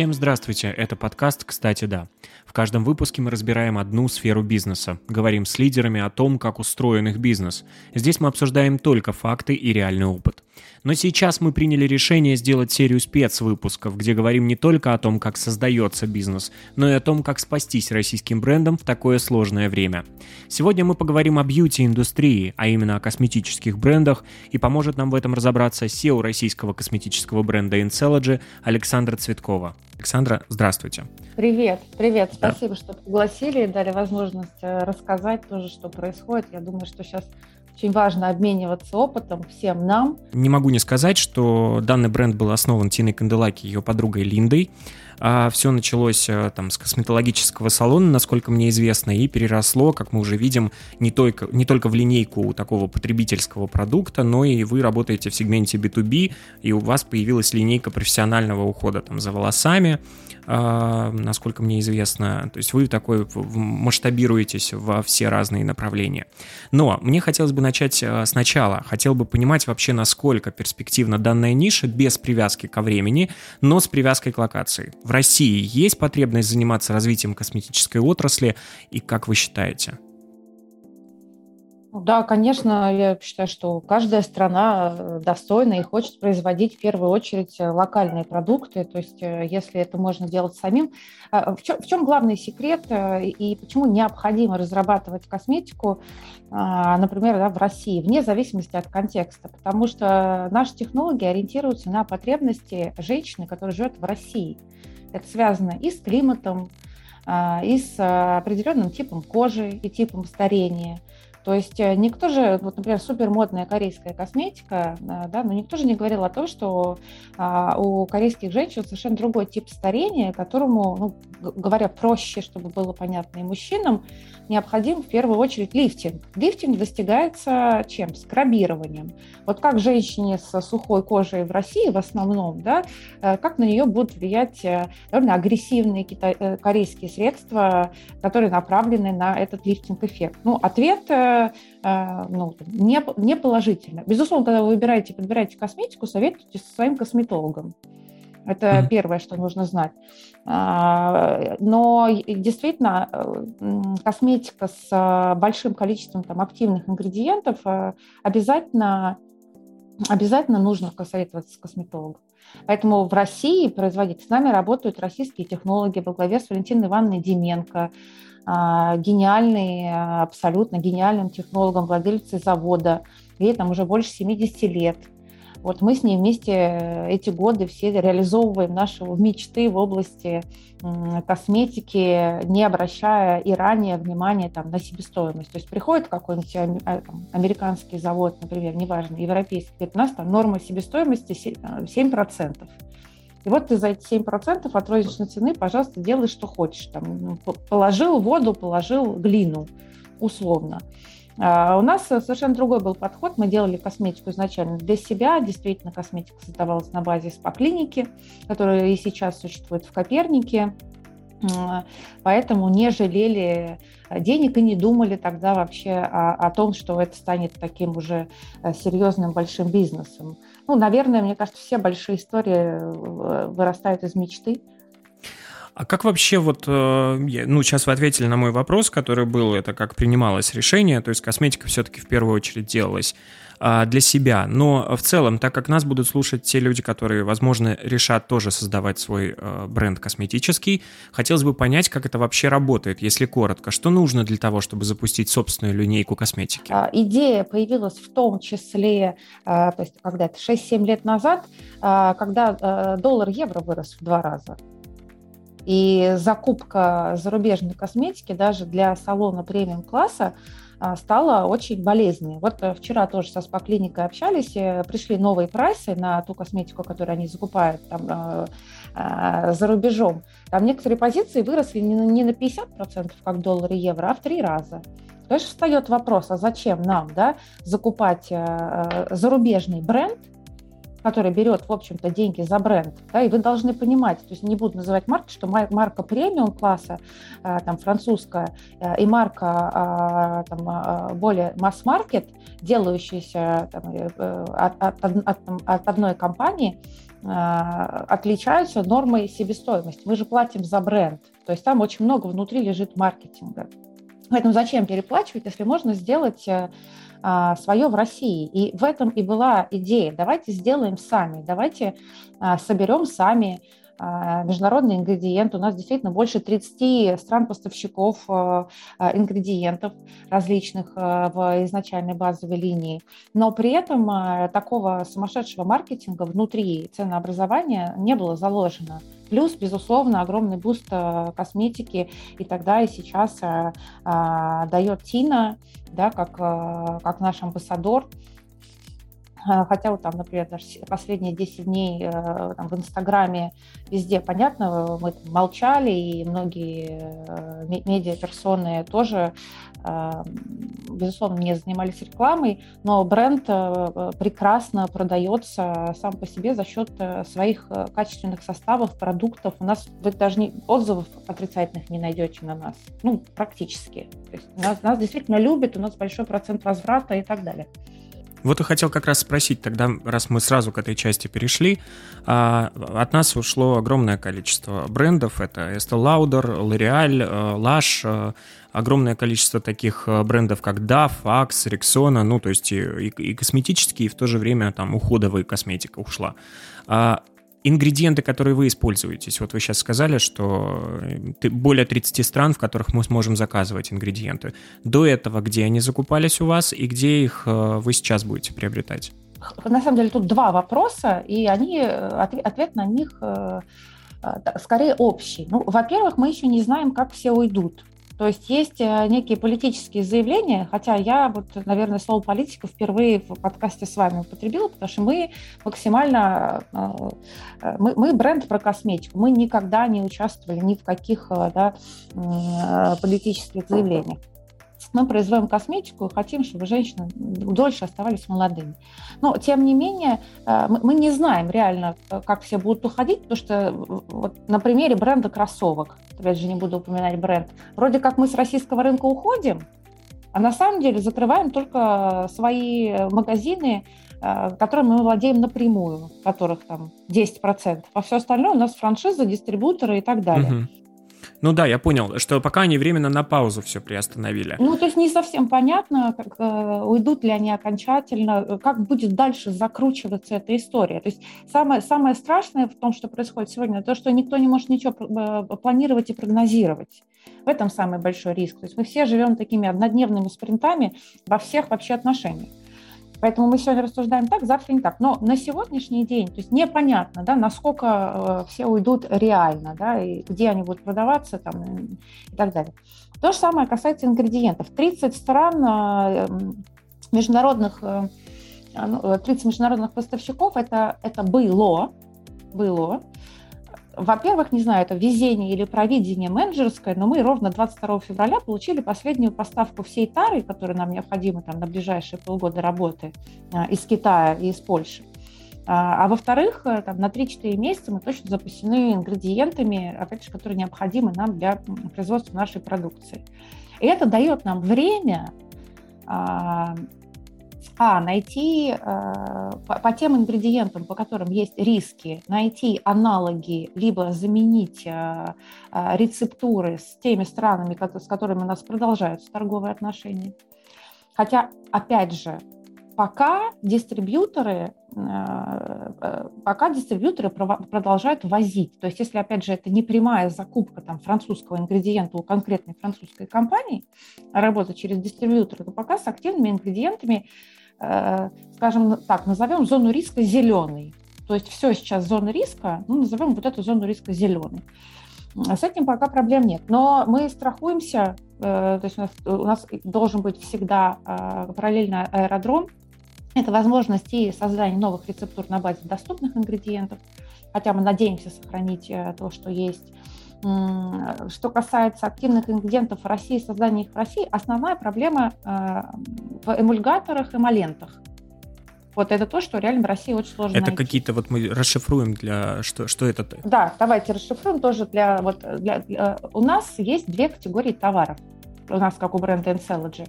Всем здравствуйте, это подкаст «Кстати, да». В каждом выпуске мы разбираем одну сферу бизнеса, говорим с лидерами о том, как устроен их бизнес. Здесь мы обсуждаем только факты и реальный опыт. Но сейчас мы приняли решение сделать серию спецвыпусков, где говорим не только о том, как создается бизнес, но и о том, как спастись российским брендом в такое сложное время. Сегодня мы поговорим о бьюти-индустрии, а именно о косметических брендах, и поможет нам в этом разобраться SEO российского косметического бренда Incellogy Александра Цветкова. Александра, здравствуйте. Привет, привет. Спасибо, да. что пригласили и дали возможность э, рассказать тоже, что происходит. Я думаю, что сейчас очень важно обмениваться опытом всем нам. Не могу не сказать, что данный бренд был основан Тиной Канделаки, ее подругой Линдой. А все началось э, там с косметологического салона, насколько мне известно, и переросло, как мы уже видим, не только, не только в линейку такого потребительского продукта, но и вы работаете в сегменте B2B, и у вас появилась линейка профессионального ухода там, за волосами, а, насколько мне известно. То есть вы такой масштабируетесь во все разные направления. Но мне хотелось бы начать а, сначала. Хотел бы понимать вообще, насколько перспективна данная ниша без привязки ко времени, но с привязкой к локации. В России есть потребность заниматься развитием косметической отрасли, и как вы считаете? Да, конечно, я считаю, что каждая страна э, достойна и хочет производить в первую очередь э, локальные продукты. То есть, э, если это можно делать самим. А, в чем, в чем главный секрет и почему необходимо разрабатывать косметику, а, например, да, в России, вне зависимости от контекста? Потому что наши технологии ориентируются на потребности женщины, которая живет в России. Это связано и с климатом, а, и с определенным типом кожи и типом старения. То есть э, никто же, вот, например, супермодная корейская косметика, э, да, но никто же не говорил о том, что а, у корейских женщин совершенно другой тип старения, которому, ну, говоря проще, чтобы было понятно и мужчинам, необходим в первую очередь лифтинг. Лифтинг достигается чем? Скрабированием. Вот как женщине с сухой кожей в России в основном, да, э, как на нее будут влиять довольно агрессивные китай, корейские средства, которые направлены на этот лифтинг-эффект? Ну, ответ Э, ну, не, не положительно. Безусловно, когда вы выбираете, подбираете косметику, советуйте со своим косметологом. Это mm-hmm. первое, что нужно знать. А, но действительно, э, косметика с э, большим количеством там, активных ингредиентов обязательно, обязательно нужно посоветоваться с косметологом. Поэтому в России производить с нами работают российские технологи во главе с Валентиной Ивановной Деменко, гениальный, абсолютно гениальным технологом, владельцей завода. Ей там уже больше 70 лет. Вот мы с ней вместе эти годы все реализовываем наши мечты в области косметики, не обращая и ранее внимания там, на себестоимость. То есть приходит какой-нибудь а, американский завод, например, неважно, европейский, говорит, у нас там норма себестоимости 7%. И вот ты за эти 7% от розничной цены, пожалуйста, делай, что хочешь. Там, ну, положил воду, положил глину, условно. А у нас совершенно другой был подход. Мы делали косметику изначально для себя. Действительно, косметика создавалась на базе спа-клиники, которая и сейчас существует в Копернике. Поэтому не жалели денег и не думали тогда вообще о, о том, что это станет таким уже э, серьезным большим бизнесом. Ну, наверное, мне кажется, все большие истории э, вырастают из мечты. А как вообще вот, э, ну, сейчас вы ответили на мой вопрос, который был, это как принималось решение, то есть косметика все-таки в первую очередь делалась для себя. Но в целом, так как нас будут слушать те люди, которые, возможно, решат тоже создавать свой э, бренд косметический, хотелось бы понять, как это вообще работает, если коротко. Что нужно для того, чтобы запустить собственную линейку косметики? А, идея появилась в том числе, а, то есть когда-то 6-7 лет назад, когда доллар-евро вырос в два раза. И закупка зарубежной косметики даже для салона премиум-класса а, стала очень болезненной. Вот э, вчера тоже со СПА-клиникой общались, э, пришли новые прайсы на ту косметику, которую они закупают там, э, за рубежом. Там некоторые позиции выросли не на 50%, как доллар и евро, а в три раза. Есть встает вопрос, а зачем нам да, закупать зарубежный бренд, который берет, в общем-то, деньги за бренд, да, и вы должны понимать, то есть не буду называть марки, что марка премиум класса, там, французская, и марка там, более масс-маркет, делающаяся там, э, от, от, от, от одной компании, отличаются нормой себестоимости. Мы же платим за бренд, то есть там очень много внутри лежит маркетинга. Поэтому зачем переплачивать, если можно сделать э, а, свое в России. И в этом и была идея. Давайте сделаем сами, давайте а, соберем сами а, международные ингредиенты. У нас действительно больше 30 стран-поставщиков а, а, ингредиентов различных в изначальной базовой линии. Но при этом такого сумасшедшего маркетинга внутри ценообразования не было заложено. Плюс, безусловно, огромный буст косметики. И тогда и сейчас дает Тина, да, как, как наш амбассадор, хотя вот там, например, последние 10 дней э, там, в Инстаграме везде, понятно, мы молчали, и многие э, медиаперсоны тоже, э, безусловно, не занимались рекламой, но бренд прекрасно продается сам по себе за счет своих качественных составов, продуктов. У нас вы даже не, отзывов отрицательных не найдете на нас, ну, практически. То есть нас, нас действительно любят, у нас большой процент возврата и так далее. Вот и хотел как раз спросить тогда, раз мы сразу к этой части перешли, а, от нас ушло огромное количество брендов, это Estee Lauder, L'Oreal, э, Lush, э, огромное количество таких э, брендов, как Dove, Axe, Rexona, ну, то есть и, и косметические, и в то же время там уходовая косметика ушла. А Ингредиенты, которые вы используете, вот вы сейчас сказали, что более 30 стран, в которых мы сможем заказывать ингредиенты. До этого где они закупались у вас и где их э, вы сейчас будете приобретать? На самом деле тут два вопроса, и они, э, ответ на них э, скорее общий. Ну, во-первых, мы еще не знаем, как все уйдут. То есть есть э, некие политические заявления, хотя я, вот, наверное, слово политика впервые в подкасте с вами употребила, потому что мы максимально, э, э, мы, мы бренд про косметику, мы никогда не участвовали ни в каких да, политических заявлениях мы производим косметику и хотим, чтобы женщины дольше оставались молодыми. Но, тем не менее, э, мы не знаем реально, э, как все будут уходить, потому что вот на примере бренда кроссовок, опять же, не буду упоминать бренд, вроде как мы с российского рынка уходим, а на самом деле закрываем только свои магазины, э, которыми мы владеем напрямую, которых там 10%, а все остальное у нас франшиза, дистрибуторы и так далее. Угу. Ну да, я понял, что пока они временно на паузу все приостановили. Ну, то есть не совсем понятно, как, э, уйдут ли они окончательно, э, как будет дальше закручиваться эта история. То есть самое, самое страшное в том, что происходит сегодня, то, что никто не может ничего э, планировать и прогнозировать. В этом самый большой риск. То есть мы все живем такими однодневными спринтами во всех вообще отношениях. Поэтому мы сегодня рассуждаем так, завтра не так. Но на сегодняшний день, то есть непонятно, да, насколько э, все уйдут реально, да, и где они будут продаваться там, и так далее. То же самое касается ингредиентов. 30 стран э, международных, э, 30 ну, международных поставщиков это, это было, было, во-первых, не знаю, это везение или провидение менеджерское, но мы ровно 22 февраля получили последнюю поставку всей тары, которая нам необходима там, на ближайшие полгода работы а, из Китая и из Польши. А, а во-вторых, э, там, на 3-4 месяца мы точно запасены ингредиентами, опять же, которые необходимы нам для производства нашей продукции. И это дает нам время а, найти э, по, по тем ингредиентам, по которым есть риски, найти аналоги, либо заменить э, э, рецептуры с теми странами, с которыми у нас продолжаются торговые отношения. Хотя, опять же, пока дистрибьюторы, э, э, пока дистрибьюторы продолжают возить. То есть, если, опять же, это не прямая закупка там, французского ингредиента у конкретной французской компании, работа через дистрибьютора, то пока с активными ингредиентами Э, скажем так, назовем зону риска зеленой. То есть все сейчас зона риска, ну, назовем вот эту зону риска зеленой. С этим пока проблем нет. Но мы страхуемся, то есть у нас, у нас должен быть всегда параллельно аэродром. Это возможность и создания новых рецептур на базе доступных ингредиентов, хотя мы надеемся сохранить то, что есть. Что касается активных ингредиентов в России, создания их в России, основная проблема э, в эмульгаторах, эмолентах. Вот это то, что реально в России очень сложно Это какие-то, вот мы расшифруем для, что, что это? Да, давайте расшифруем тоже для, вот, для, для, у нас есть две категории товаров, у нас как у бренда Encelogy.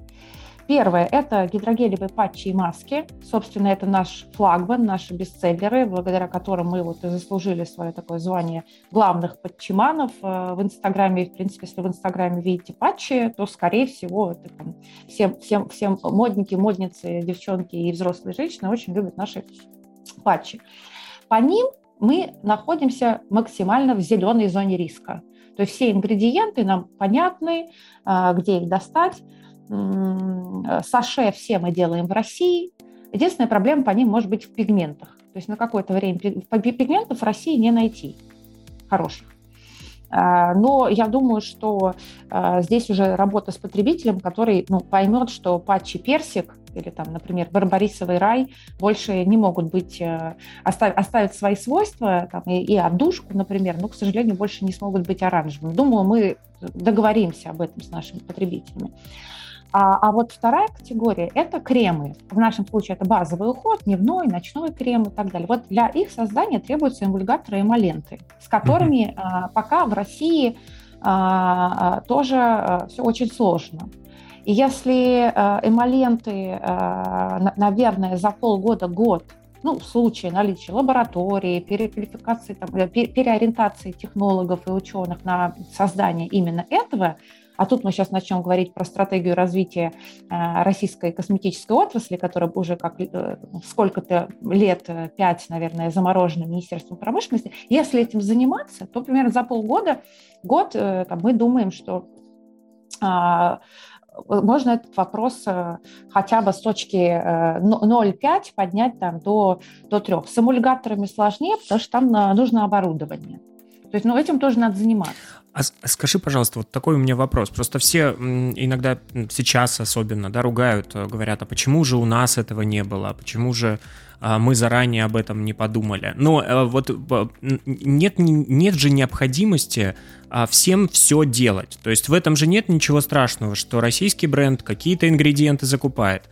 Первое – это гидрогелевые патчи и маски. Собственно, это наш флагман, наши бестселлеры, благодаря которым мы вот и заслужили свое такое звание главных патчиманов э, в Инстаграме. В принципе, если в Инстаграме видите патчи, то, скорее всего, это там всем, всем, всем модники, модницы, девчонки и взрослые женщины очень любят наши патчи. По ним мы находимся максимально в зеленой зоне риска. То есть все ингредиенты нам понятны, э, где их достать, саше все мы делаем в России. Единственная проблема по ним может быть в пигментах. То есть на какое-то время пигментов в России не найти хороших. А, но я думаю, что а, здесь уже работа с потребителем, который ну, поймет, что патчи персик или там, например, барбарисовый рай больше не могут быть, э, оставить, оставить свои свойства, там, и, и отдушку, например, но, к сожалению, больше не смогут быть оранжевыми. Думаю, мы договоримся об этом с нашими потребителями. А, а вот вторая категория – это кремы. В нашем случае это базовый уход, дневной, ночной крем и так далее. Вот для их создания требуются эмульгаторы эмоленты, с которыми а, пока в России а, а тоже все очень сложно. И если эмоленты, наверное, за полгода-год ну, в случае наличия лаборатории, переквалификации, там, э, переориентации технологов и ученых на создание именно этого, а тут мы сейчас начнем говорить про стратегию развития э, российской косметической отрасли, которая уже как э, сколько-то лет, э, пять, наверное, заморожена Министерством промышленности. Если этим заниматься, то примерно за полгода, год там, мы думаем, что а, можно этот вопрос хотя бы с точки 0,5 поднять там, до, до 3. С эмульгаторами сложнее, потому что там нужно оборудование. То есть ну, этим тоже надо заниматься. А скажи, пожалуйста, вот такой у меня вопрос. Просто все иногда сейчас особенно, да, ругают, э, говорят, а почему же у нас этого не было, а почему же а, мы заранее об этом не подумали. Но э, вот нет, нет же необходимости а, всем все делать. То есть в этом же нет ничего страшного, что российский бренд какие-то ингредиенты закупает.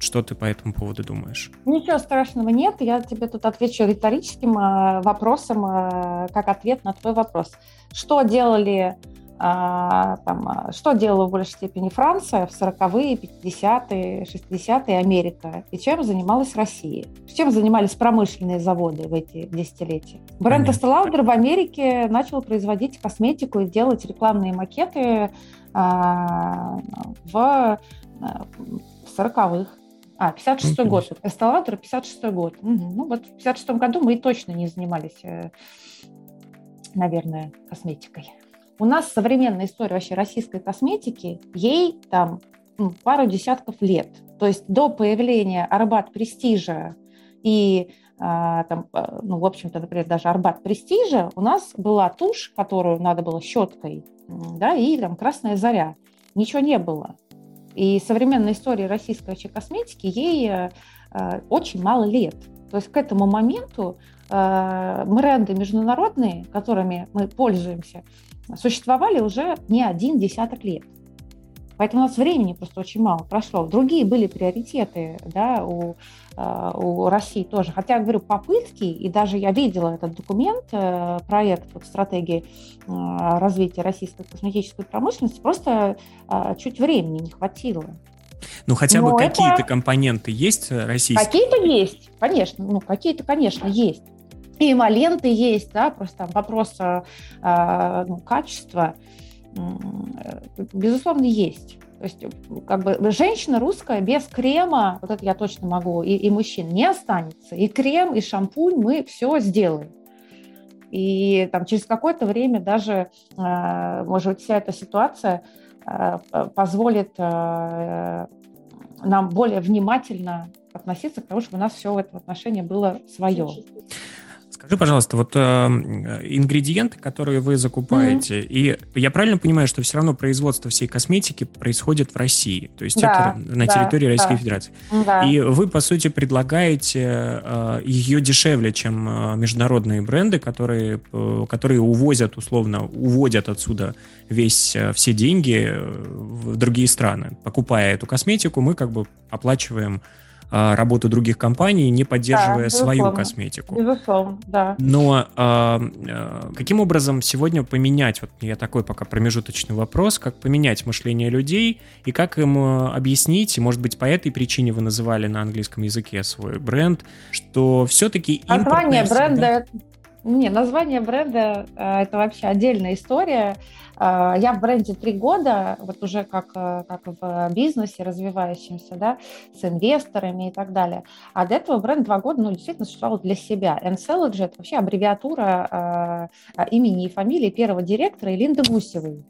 Что ты по этому поводу думаешь? Ничего страшного нет. Я тебе тут отвечу риторическим э, вопросом, э, как ответ на твой вопрос. Что делали а, там, что делала в большей степени Франция в 40-е, 50-е, 60-е, Америка, и чем занималась Россия? Чем занимались промышленные заводы в эти десятилетия? Бренд Lauder в Америке начал производить косметику и делать рекламные макеты а, в, в 40-х. А, 56-й год. Эсталатор, 56-й год. Угу. Ну вот в 56-м году мы точно не занимались, э, наверное, косметикой. У нас современная история вообще российской косметики, ей там ну, пару десятков лет. То есть до появления Арбат Престижа и а, там, а, ну, в общем-то, например, даже Арбат Престижа, у нас была тушь, которую надо было щеткой, да, и там красная заря. Ничего не было. И современная история российской косметики, ей э, э, очень мало лет. То есть к этому моменту э, бренды международные, которыми мы пользуемся, существовали уже не один десяток лет. Поэтому у нас времени просто очень мало прошло. Другие были приоритеты да, у, э, у России тоже. Хотя, я говорю, попытки, и даже я видела этот документ, э, проект вот, стратегии э, развития российской косметической промышленности, просто чуть времени не хватило. Ну, хотя бы какие-то компоненты есть российские? Какие-то есть, конечно. Ну, какие-то, конечно, есть. И эмоленты есть, да, просто там вопрос ну, качества безусловно, есть. То есть, как бы женщина русская без крема, вот это я точно могу, и, и мужчин не останется. И крем, и шампунь мы все сделаем. И там через какое-то время даже, а, может быть, вся эта ситуация а, позволит а, нам более внимательно относиться к тому, чтобы у нас все в этом отношении было свое. Скажи, пожалуйста, вот э, ингредиенты, которые вы закупаете, mm-hmm. и я правильно понимаю, что все равно производство всей косметики происходит в России, то есть да, это на да, территории да. Российской Федерации. Да. И вы, по сути, предлагаете э, ее дешевле, чем э, международные бренды, которые, э, которые увозят, условно, уводят отсюда весь, э, все деньги э, в другие страны. Покупая эту косметику, мы как бы оплачиваем а, работу других компаний, не поддерживая да, свою косметику. Безусловно, да. Но а, а, каким образом сегодня поменять, вот я такой пока промежуточный вопрос, как поменять мышление людей и как им а, объяснить, и, может быть, по этой причине вы называли на английском языке свой бренд, что все-таки Название бренда не, название бренда э, это вообще отдельная история. Э, я в бренде три года, вот уже как, э, как в бизнесе развивающемся, да, с инвесторами и так далее. А до этого бренд два года, ну, действительно существовал для себя. Encelogy – это вообще аббревиатура имени и фамилии первого директора Элинды Гусевой.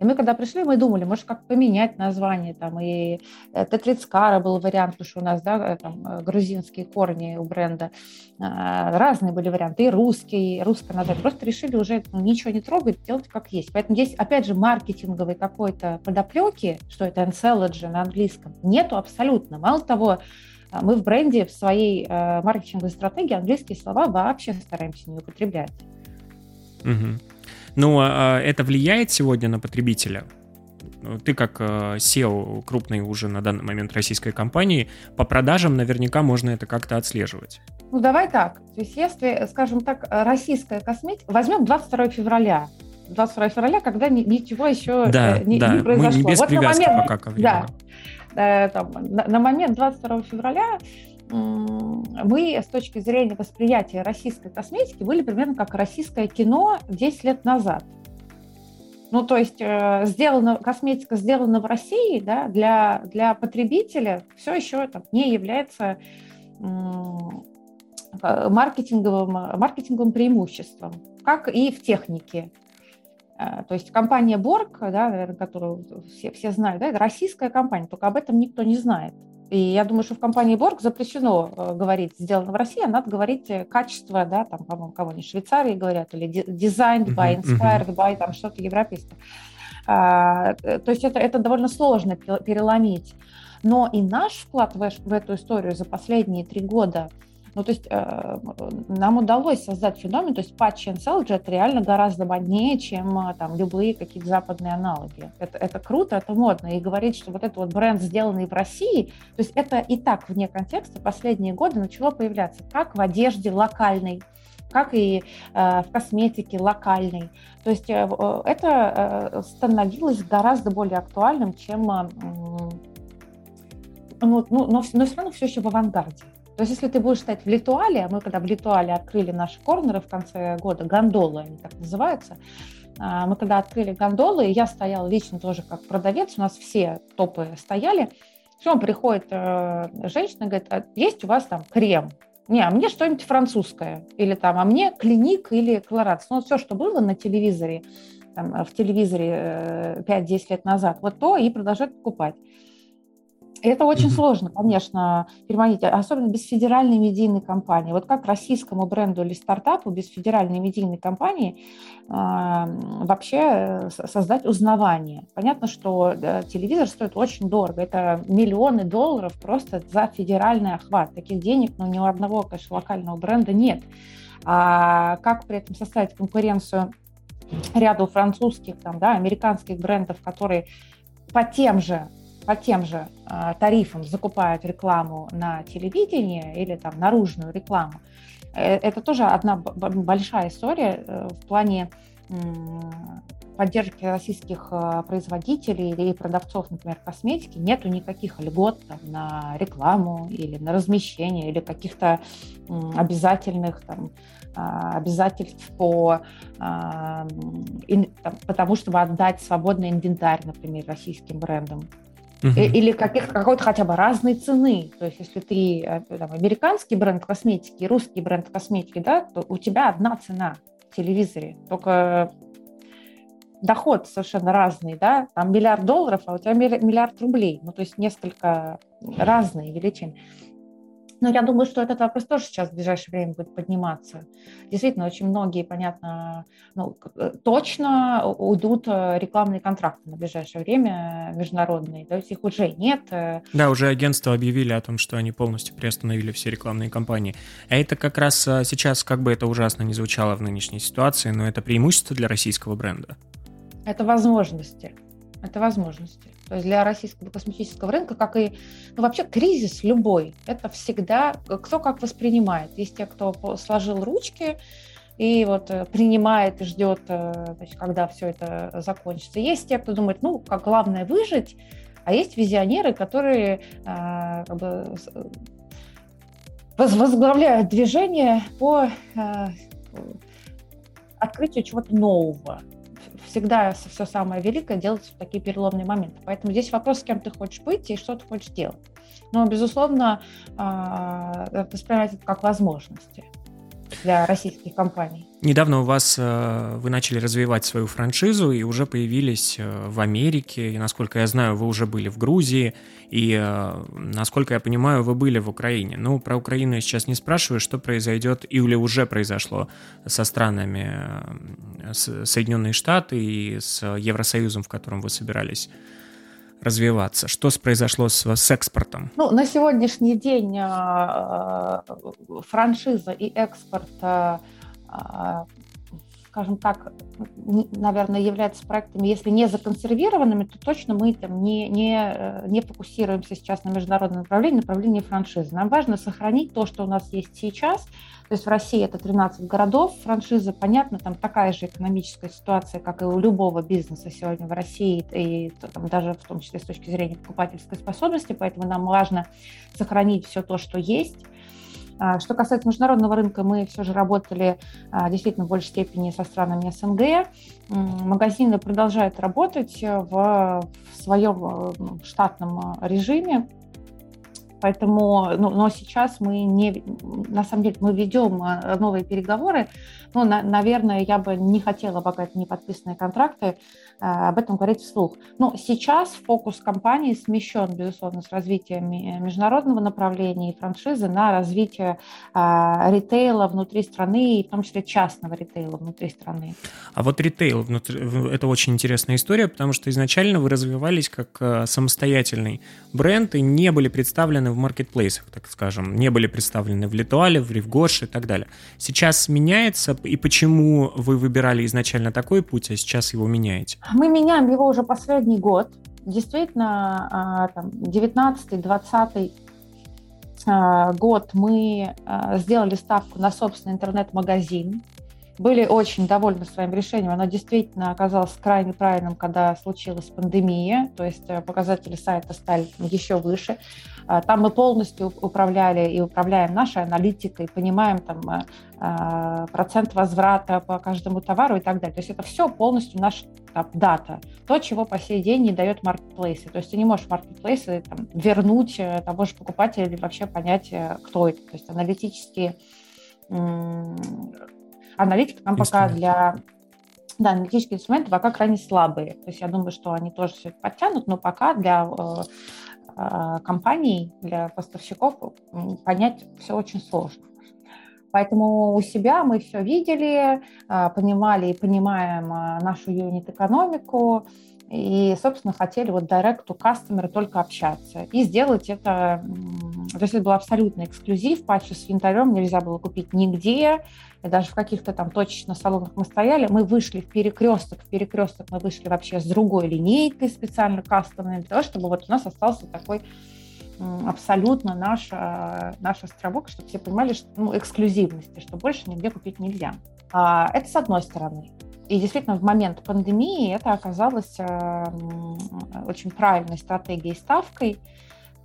И мы когда пришли, мы думали, может, как поменять название, там, и э, Тетрицкара был вариант, потому что у нас, да, э, там, э, грузинские корни у бренда, разные были варианты, и русский, и русское название. Просто решили уже ничего не трогать, делать как есть. Поэтому здесь, опять же, маркетинговой какой-то подоплеки, что это Ancelogy на английском, нету абсолютно. Мало того, мы в бренде, в своей маркетинговой стратегии английские слова вообще стараемся не употреблять. Угу. Но а, это влияет сегодня на потребителя? Ты как а, SEO крупной уже на данный момент российской компании, по продажам наверняка можно это как-то отслеживать. Ну, давай так. То есть, если, скажем так, российская косметика... Возьмем 22 февраля. 22 февраля, когда ничего еще да, э, не, да. не произошло. Мы без вот привязки момент, пока ко времени. Да, э, там, на, на момент 22 февраля мы с точки зрения восприятия российской косметики были примерно как российское кино 10 лет назад. Ну, то есть э, сделано, косметика сделана в России да, для, для потребителя все еще там, не является маркетинговым, маркетинговым преимуществом, как и в технике. Э, то есть компания Borg, да, наверное, которую все, все знают, да, это российская компания, только об этом никто не знает. И я думаю, что в компании Борг запрещено э, говорить «сделано в России», а надо говорить э, качество, да, там, по-моему, кого-нибудь Швейцарии говорят, или designed by, inspired by, там что-то европейское. А, э, то есть это, это довольно сложно переломить. Но и наш вклад в, в эту историю за последние три года – ну, то есть э, нам удалось создать феномен, то есть патч это реально гораздо моднее, чем э, там любые какие-то западные аналоги. Это, это круто, это модно. И говорить, что вот этот вот бренд, сделанный в России, то есть это и так вне контекста последние годы начало появляться, как в одежде локальной, как и э, в косметике локальной. То есть э, э это э, становилось гораздо более актуальным, чем... Э, ну, ну, но, но все равно все еще в авангарде. То есть если ты будешь стоять в Литуале, а мы когда в Литуале открыли наши корнеры в конце года, гондолы они так называются, а, мы когда открыли гондолы, я стояла лично тоже как продавец, у нас все топы стояли, все, приходит э, женщина, говорит, а есть у вас там крем? Не, а мне что-нибудь французское. Или там, а мне клиник или колорадс. Ну, все, что было на телевизоре, там, в телевизоре 5-10 э, лет назад, вот то и продолжают покупать. Это очень mm-hmm. сложно, конечно, переманить, особенно без федеральной медийной кампании. Вот как российскому бренду или стартапу без федеральной медийной кампании э, вообще создать узнавание? Понятно, что э, телевизор стоит очень дорого. Это миллионы долларов просто за федеральный охват. Таких денег ну, ни у одного, конечно, локального бренда нет. А как при этом составить конкуренцию ряду французских, там, да, американских брендов, которые по тем же по тем же э, тарифам закупают рекламу на телевидении или там наружную рекламу, э, это тоже одна большая история э, в плане э, поддержки российских э, производителей или продавцов, например, косметики, нету никаких льгот там, на рекламу или на размещение или каких-то э, обязательных там, а, обязательств по а, потому чтобы отдать свободный инвентарь, например, российским брендам. Uh-huh. Или каких, какой-то хотя бы разной цены. То есть, если ты э, там, американский бренд косметики, русский бренд косметики, да, то у тебя одна цена в телевизоре. Только доход совершенно разный, да, там миллиард долларов, а у тебя миллиард рублей. Ну, то есть несколько разные величины. Но я думаю, что этот вопрос тоже сейчас в ближайшее время будет подниматься. Действительно, очень многие, понятно, ну, э, точно уйдут э, рекламные контракты на ближайшее время международные. То есть их уже нет. Э. Да, уже агентства объявили о том, что они полностью приостановили все рекламные кампании. А это как раз сейчас, как бы это ужасно не звучало в нынешней ситуации, но это преимущество для российского бренда. Это возможности. это возможности. То есть для российского косметического рынка, как и ну, вообще кризис любой, это всегда кто как воспринимает. Есть те, кто сложил ручки, и вот э, принимает и ждет, э, значит, когда все это закончится. Есть те, кто думает, ну, как главное выжить, а есть визионеры, которые как бы, возглавляют движение по открытию чего-то нового. Всегда все самое великое делается в такие переломные моменты. Поэтому здесь вопрос, с кем ты хочешь быть и что ты хочешь делать. Но, безусловно, воспринимать это как возможности для российских компаний. Недавно у вас э, вы начали развивать свою франшизу и уже появились э, в Америке. И, насколько я знаю, вы уже были в Грузии. И, э, насколько я понимаю, вы были в Украине. Ну, про Украину я сейчас не спрашиваю, что произойдет или уже произошло со странами Соединенные Штаты и с Евросоюзом, в котором вы собирались развиваться? Что произошло с, с экспортом? Ну, на сегодняшний день франшиза и экспорт, скажем так, наверное, являются проектами, если не законсервированными, то точно мы там не, не, э, не фокусируемся сейчас на международном направлении, направлении франшизы. Нам важно сохранить то, что у нас есть сейчас, то есть в России это 13 городов, франшиза, понятно, там такая же экономическая ситуация, как и у любого бизнеса сегодня в России, и там, даже в том числе с точки зрения покупательской способности, поэтому нам важно сохранить все то, что есть. А, что касается международного рынка, мы все же работали а, действительно в большей степени со странами СНГ. Магазины продолжают работать в своем э, штатном режиме. Поэтому, ну, но сейчас мы не, на самом деле, мы ведем э, новые переговоры. Ну, на, наверное, я бы не хотела пока это не подписанные контракты э, об этом говорить вслух. Но сейчас фокус компании смещен, безусловно, с развития международного направления и франшизы на развитие э, ритейла внутри страны, и в том числе частного ритейла внутри страны. А вот ритейл это очень интересная история, потому что изначально вы развивались как самостоятельный бренд и не были представлены представлены в маркетплейсах, так скажем, не были представлены в Литуале, в Ривгоше и так далее. Сейчас меняется, и почему вы выбирали изначально такой путь, а сейчас его меняете? Мы меняем его уже последний год. Действительно, а, там, 19-20 а, год мы а, сделали ставку на собственный интернет-магазин, были очень довольны своим решением. Оно действительно оказалось крайне правильным, когда случилась пандемия, то есть э, показатели сайта стали еще выше. А, там мы полностью управляли и управляем нашей аналитикой, понимаем там э, а, процент возврата по каждому товару и так далее. То есть это все полностью наша там, дата, то, чего по сей день не дает маркетплейсы. То есть ты не можешь маркетплейсы там, вернуть э, того же покупателя или вообще понять, кто это. То есть аналитические аналитика там пока для да, аналитические инструменты пока крайне слабые. То есть я думаю, что они тоже все это подтянут, но пока для э, э, компаний, для поставщиков понять все очень сложно. Поэтому у себя мы все видели, э, понимали и понимаем нашу юнит-экономику, и, собственно, хотели вот direct to customer только общаться. И сделать это, то есть это был абсолютно эксклюзив, патчи с янтарем нельзя было купить нигде, и даже в каких-то там точечных салонах мы стояли, мы вышли в перекресток, в перекресток мы вышли вообще с другой линейкой специально кастомной, для того, чтобы вот у нас остался такой абсолютно наш, наш островок, чтобы все понимали, что ну, эксклюзивности, что больше нигде купить нельзя. А, это с одной стороны. И действительно, в момент пандемии это оказалось э, очень правильной стратегией ставкой.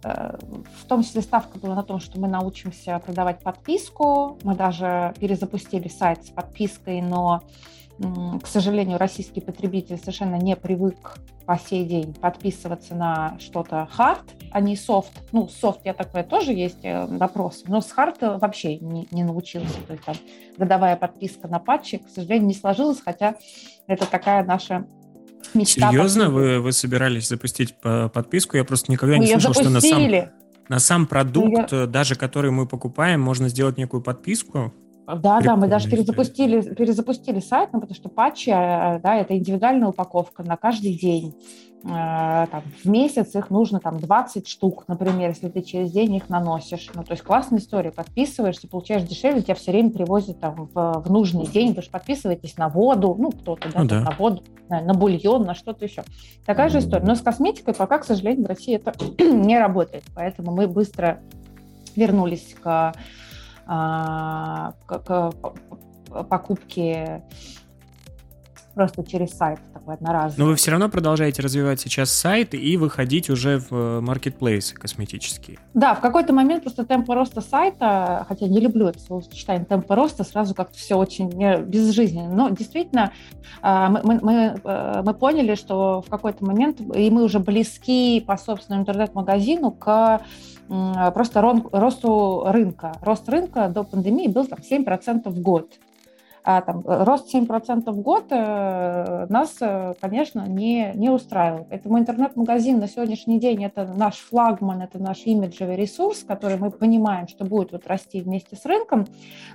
Э, в том числе ставка была на том, что мы научимся продавать подписку. Мы даже перезапустили сайт с подпиской, но к сожалению, российский потребитель совершенно не привык по сей день подписываться на что-то hard, а не soft. Ну, soft, я такое тоже есть э, но с hard вообще не, не научился. То есть там годовая подписка на патчи, к сожалению, не сложилась, хотя это такая наша мечта. Серьезно? Вы, вы собирались запустить подписку? Я просто никогда не слышал, что на сам, на сам продукт, я... даже который мы покупаем, можно сделать некую подписку? Да, да, мы даже перезапустили, перезапустили сайт, ну, потому что патчи, э, да, это индивидуальная упаковка на каждый день. Э, там, в месяц их нужно там 20 штук, например, если ты через день их наносишь. Ну, то есть классная история. Подписываешься, получаешь дешевле, тебя все время привозят там в, в нужный день, вы же подписываетесь на воду, ну, кто-то, да, ну, да. на воду, на, на бульон, на что-то еще. Такая же история. Но с косметикой пока, к сожалению, в России это не работает. Поэтому мы быстро вернулись к, а, покупке просто через сайт такой одноразовый. Но вы все равно продолжаете развивать сейчас сайт и выходить уже в маркетплейсы косметические. Да, в какой-то момент просто темп роста сайта, хотя не люблю это словосочетание темп роста, сразу как-то все очень безжизненно. Но действительно, а, мы, мы, мы, э, мы поняли, что в какой-то момент, и мы уже близки по собственному интернет-магазину к просто росту рынка. Рост рынка до пандемии был там 7% в год а, там, рост 7% в год э, нас, э, конечно, не, не устраивал. Поэтому интернет-магазин на сегодняшний день – это наш флагман, это наш имиджевый ресурс, который мы понимаем, что будет вот расти вместе с рынком,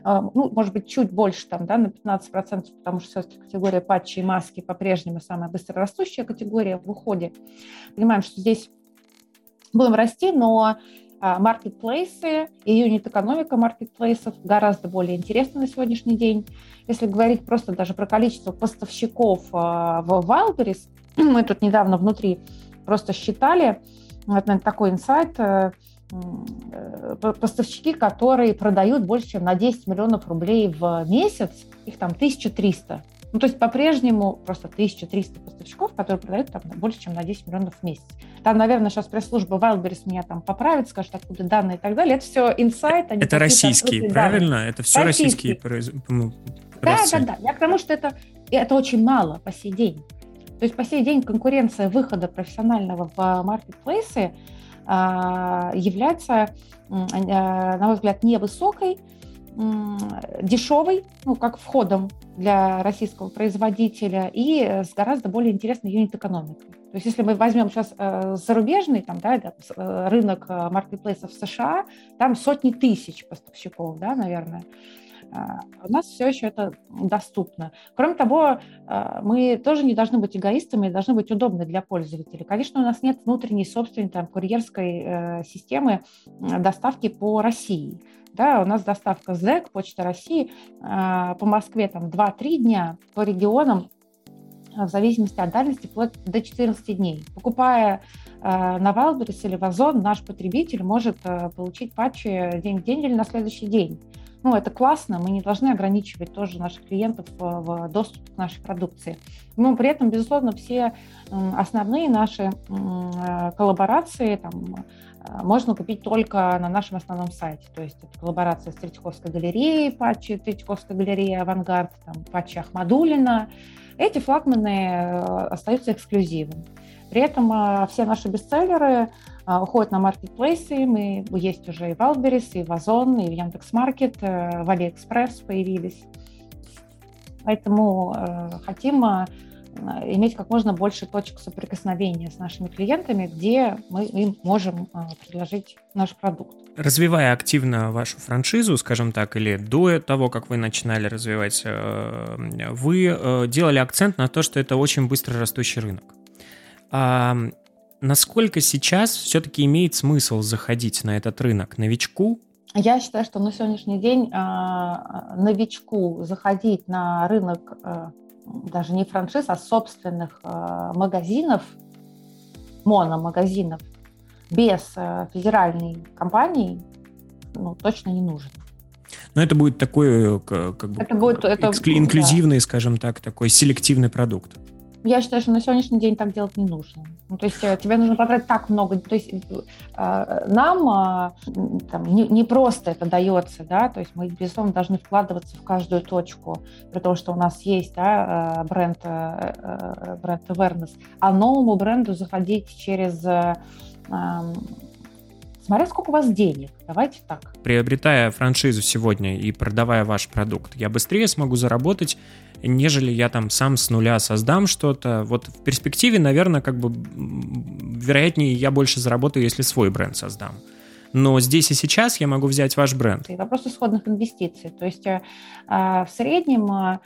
э, ну, может быть, чуть больше, там, да, на 15%, потому что все-таки категория патчи и маски по-прежнему самая быстрорастущая категория в уходе. Понимаем, что здесь будем расти, но а, маркетплейсы и юнит-экономика маркетплейсов гораздо более интересны на сегодняшний день. Если говорить просто даже про количество поставщиков а, в Wildberries, мы тут недавно внутри просто считали, вот, наверное, такой инсайт, э, э, поставщики, которые продают больше, чем на 10 миллионов рублей в месяц, их там 1300 ну, то есть по-прежнему просто 1300 поставщиков, которые продают там больше, чем на 10 миллионов в месяц. Там, наверное, сейчас пресс-служба Wildberries меня там поправит, скажет, откуда данные и так далее. Это все инсайт. А это российские, правильно? Данные. Это все российские, российские ну, Да, да, да. Я к тому, что это, это очень мало по сей день. То есть по сей день конкуренция выхода профессионального в маркетплейсы а, является, а, на мой взгляд, невысокой, дешевой, ну, как входом для российского производителя и с гораздо более интересной юнит-экономикой. То есть если мы возьмем сейчас э, зарубежный там, да, э, рынок э, маркетплейсов США, там сотни тысяч поставщиков, да, наверное. А у нас все еще это доступно. Кроме того, мы тоже не должны быть эгоистами, должны быть удобны для пользователей. Конечно, у нас нет внутренней собственной там, курьерской системы доставки по России. Да, у нас доставка ЗЭК, Почта России, а, по Москве там 2-3 дня, по регионам в зависимости от дальности, вплоть до 14 дней. Покупая э, на Wildberries или в Озон, наш потребитель может э, получить патчи день в день или на следующий день. Ну, это классно, мы не должны ограничивать тоже наших клиентов в, в доступе к нашей продукции. Но при этом, безусловно, все основные наши э, коллаборации, там, Э, можно купить только на нашем основном сайте. То есть это коллаборация с Третьяковской галереей, патчи Третьяковской галереи «Авангард», там, патчи Ахмадулина. Эти флагманы э, остаются эксклюзивом. При этом э, все наши бестселлеры уходят на маркетплейсы. Мы есть уже и в Wildberries, и в Озон, и в Яндекс.Маркет, в Алиэкспресс появились. Поэтому хотим Э, иметь как можно больше точек соприкосновения с нашими клиентами, где мы им можем э, предложить наш продукт. Развивая активно вашу франшизу, скажем так, или до того, как вы начинали развивать, э, вы делали акцент на то, что это очень быстро растущий рынок. А насколько сейчас все-таки имеет смысл заходить на этот рынок новичку, я считаю, что на сегодняшний день новичку заходить на рынок даже не франшиз, а собственных магазинов, мономагазинов, без федеральной компании ну, точно не нужен. Но это будет такой э, как бы это будет, это, инклюзивный, да. скажем так, такой селективный продукт. Я считаю, что на сегодняшний день так делать не нужно. Ну, то есть э, тебе нужно потратить так много. То есть э, нам э, там, не, не просто это дается, да, то есть мы, безусловно, должны вкладываться в каждую точку, при том, что у нас есть да, бренд, бренд awareness, а новому бренду заходить через эм, смотря сколько у вас денег. Давайте так. Приобретая франшизу сегодня и продавая ваш продукт, я быстрее смогу заработать нежели я там сам с нуля создам что-то. Вот в перспективе, наверное, как бы вероятнее я больше заработаю, если свой бренд создам. но здесь и сейчас я могу взять ваш бренд. И вопрос исходных инвестиций. То есть э, в среднем э,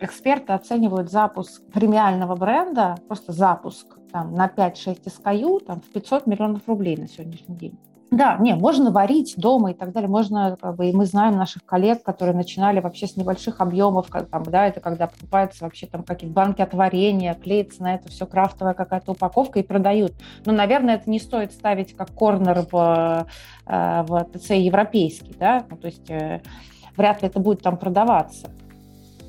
эксперты оценивают запуск премиального бренда, просто запуск там, на 5-6 SKU там, в 500 миллионов рублей на сегодняшний день. Да, не, можно варить дома и так далее. Можно, как бы, и мы знаем наших коллег, которые начинали вообще с небольших объемов, как, там, да, это когда покупаются вообще там какие-то банки от варенья, клеится на это все крафтовая какая-то упаковка и продают. Но, наверное, это не стоит ставить как корнер в, э, в ТЦ европейский, да, ну, то есть э, вряд ли это будет там продаваться.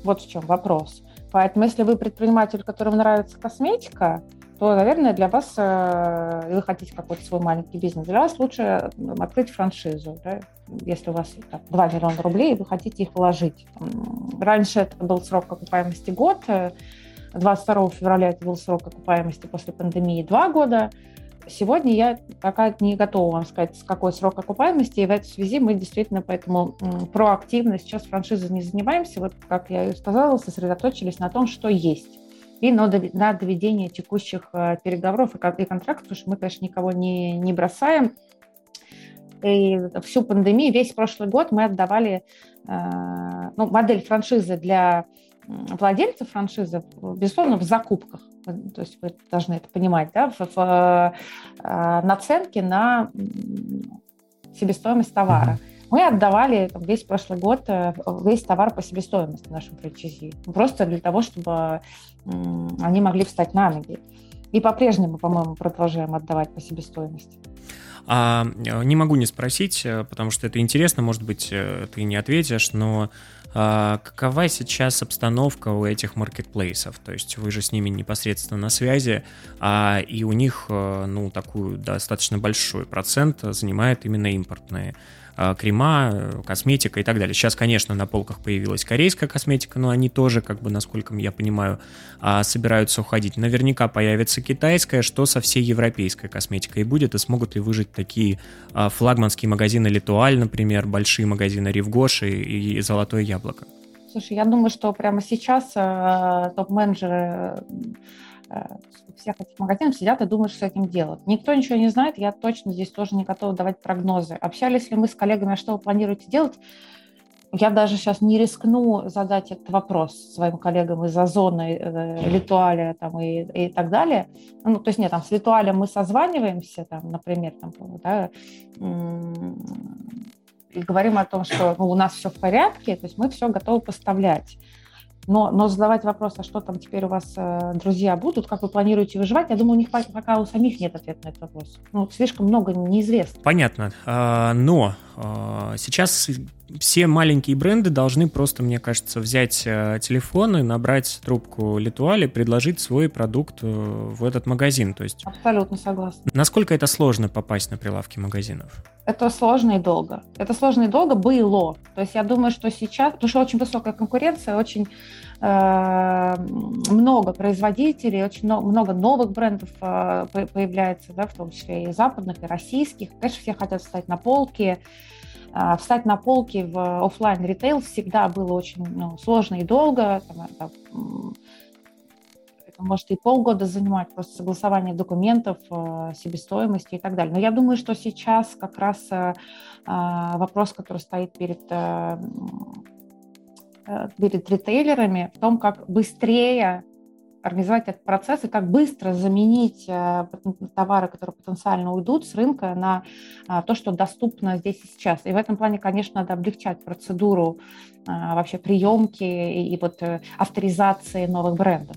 Вот в чем вопрос. Поэтому, если вы предприниматель, которому нравится косметика, то, наверное, для вас, э, вы хотите какой-то свой маленький бизнес, для вас лучше открыть франшизу. Да? Если у вас так, 2 миллиона рублей, и вы хотите их вложить. Раньше это был срок окупаемости год, 22 февраля это был срок окупаемости после пандемии 2 года. Сегодня я пока не готова вам сказать, с какой срок окупаемости, и в этой связи мы действительно поэтому проактивно сейчас франшизой не занимаемся. Вот, как я и сказала, сосредоточились на том, что есть и на доведение текущих э, переговоров и контрактов, потому что мы, конечно, никого не, не бросаем. И всю пандемию, весь прошлый год мы отдавали э, ну, модель франшизы для владельцев франшизы, безусловно, в закупках. То есть вы должны это понимать, да, в, в э, наценке на себестоимость товара. Mm-hmm мы отдавали весь прошлый год э, весь товар по себестоимости нашим франчайзи. Просто для того, чтобы они могли встать на ноги. И по-прежнему, по-моему, продолжаем отдавать по себестоимости. А, э, не могу не спросить, э, потому что это интересно, может быть, ты не ответишь, но а, какова сейчас обстановка у этих маркетплейсов? То есть вы же с ними непосредственно на связи, а, и у них, ну, такую достаточно большой процент занимает именно импортные крема, косметика и так далее. Сейчас, конечно, на полках появилась корейская косметика, но они тоже, как бы, насколько я понимаю, а, собираются уходить. Наверняка появится китайская, что со всей европейской косметикой будет, и смогут ли выжить такие а, флагманские магазины Литуаль, например, большие магазины Ривгоши и Золотое Яблоко? Слушай, я думаю, что прямо сейчас э, топ-менеджеры Э, всех этих магазинов сидят и думают, что с этим делать. Никто ничего не знает, я точно здесь тоже не готова давать прогнозы. Общались ли мы с коллегами, а что вы планируете делать? Я даже сейчас не рискну задать этот вопрос своим коллегам из Озона, э, Литуаля там, и, и так далее. Ну, то есть нет, там с Литуалем мы созваниваемся, там, например, там, да, и говорим о том, что ну, у нас все в порядке, то есть мы все готовы поставлять. Но, но задавать вопрос, а что там теперь у вас э, друзья будут, как вы планируете выживать, я думаю, у них пока у самих нет ответа на этот вопрос. Ну, слишком много неизвестно. Понятно. А, но сейчас все маленькие бренды должны просто, мне кажется, взять э, телефон и набрать трубку Литуали, предложить свой продукт э, в этот магазин. То есть... Абсолютно согласна. Насколько это сложно попасть на прилавки магазинов? Это сложно и долго. Это сложно и долго было. То есть я думаю, что сейчас, потому что очень высокая конкуренция, очень много производителей, очень много, новых брендов э, появляется, да, в том числе и западных, и российских. Конечно, все хотят встать на полки. Э, встать на полки в офлайн ритейл всегда было очень ну, сложно и долго. Там, это, это может и полгода занимать, просто согласование документов, э, себестоимости и так далее. Но я думаю, что сейчас как раз э, вопрос, который стоит перед перед ритейлерами в том, как быстрее организовать этот процесс и как быстро заменить товары, которые потенциально уйдут с рынка, на то, что доступно здесь и сейчас. И в этом плане, конечно, надо облегчать процедуру вообще приемки и, вот э, авторизации новых брендов.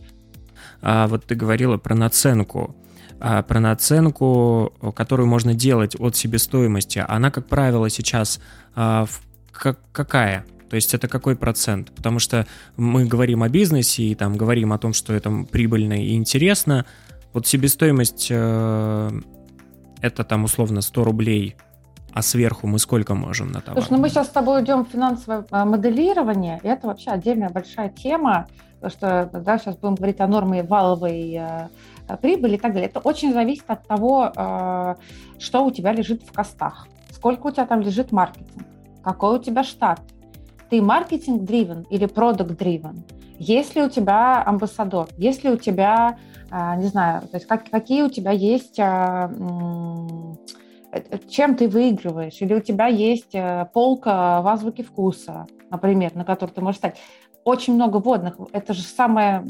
А вот ты говорила про наценку. А про наценку, которую можно делать от себестоимости, она, как правило, сейчас а, как, какая? То есть это какой процент? Потому что мы говорим о бизнесе и там говорим о том, что это прибыльно и интересно. Вот себестоимость э, это там условно 100 рублей а сверху мы сколько можем на товар? Слушай, ну мы сейчас с тобой идем в финансовое а, моделирование, и это вообще отдельная большая тема, что да, сейчас будем говорить о норме валовой э, прибыли и так далее. Это очень зависит от того, э, что у тебя лежит в костах, сколько у тебя там лежит маркетинг, какой у тебя штат, ты маркетинг-дривен или продукт-дривен, есть ли у тебя амбассадор, есть ли у тебя, э, не знаю, то есть как, какие у тебя есть чем ты выигрываешь? Или у тебя есть полка в азбуке вкуса, например, на которой ты можешь стать. Очень много водных. Это же самое